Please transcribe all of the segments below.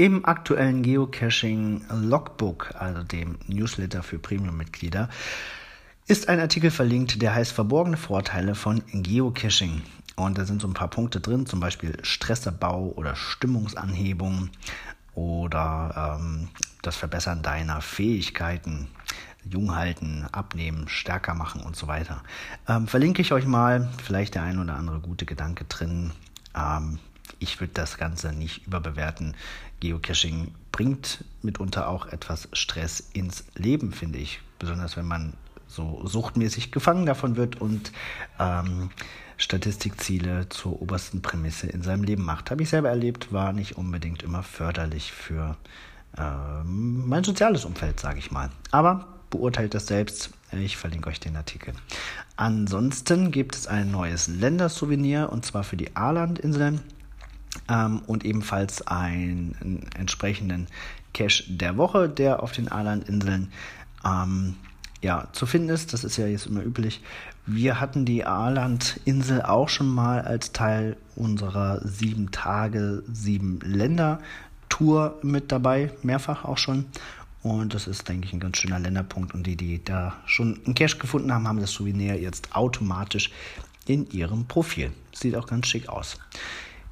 Im aktuellen Geocaching Logbook, also dem Newsletter für Premium-Mitglieder, ist ein Artikel verlinkt, der heißt Verborgene Vorteile von Geocaching. Und da sind so ein paar Punkte drin, zum Beispiel Stressabbau oder Stimmungsanhebung oder ähm, das Verbessern deiner Fähigkeiten, jung halten, abnehmen, stärker machen und so weiter. Ähm, verlinke ich euch mal, vielleicht der ein oder andere gute Gedanke drin. Ähm, ich würde das Ganze nicht überbewerten. Geocaching bringt mitunter auch etwas Stress ins Leben, finde ich. Besonders wenn man so suchtmäßig gefangen davon wird und ähm, Statistikziele zur obersten Prämisse in seinem Leben macht. Habe ich selber erlebt, war nicht unbedingt immer förderlich für ähm, mein soziales Umfeld, sage ich mal. Aber beurteilt das selbst. Ich verlinke euch den Artikel. Ansonsten gibt es ein neues Ländersouvenir und zwar für die Aarlandinseln ähm, und ebenfalls einen entsprechenden Cache der Woche, der auf den Aarlandinseln ähm, ja, zu finden ist. Das ist ja jetzt immer üblich. Wir hatten die Aarlandinsel auch schon mal als Teil unserer sieben Tage, sieben Länder Tour mit dabei, mehrfach auch schon. Und das ist, denke ich, ein ganz schöner Länderpunkt. Und die, die da schon einen Cache gefunden haben, haben das Souvenir jetzt automatisch in ihrem Profil. Sieht auch ganz schick aus.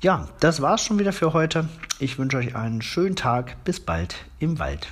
Ja, das war's schon wieder für heute. Ich wünsche euch einen schönen Tag. Bis bald im Wald.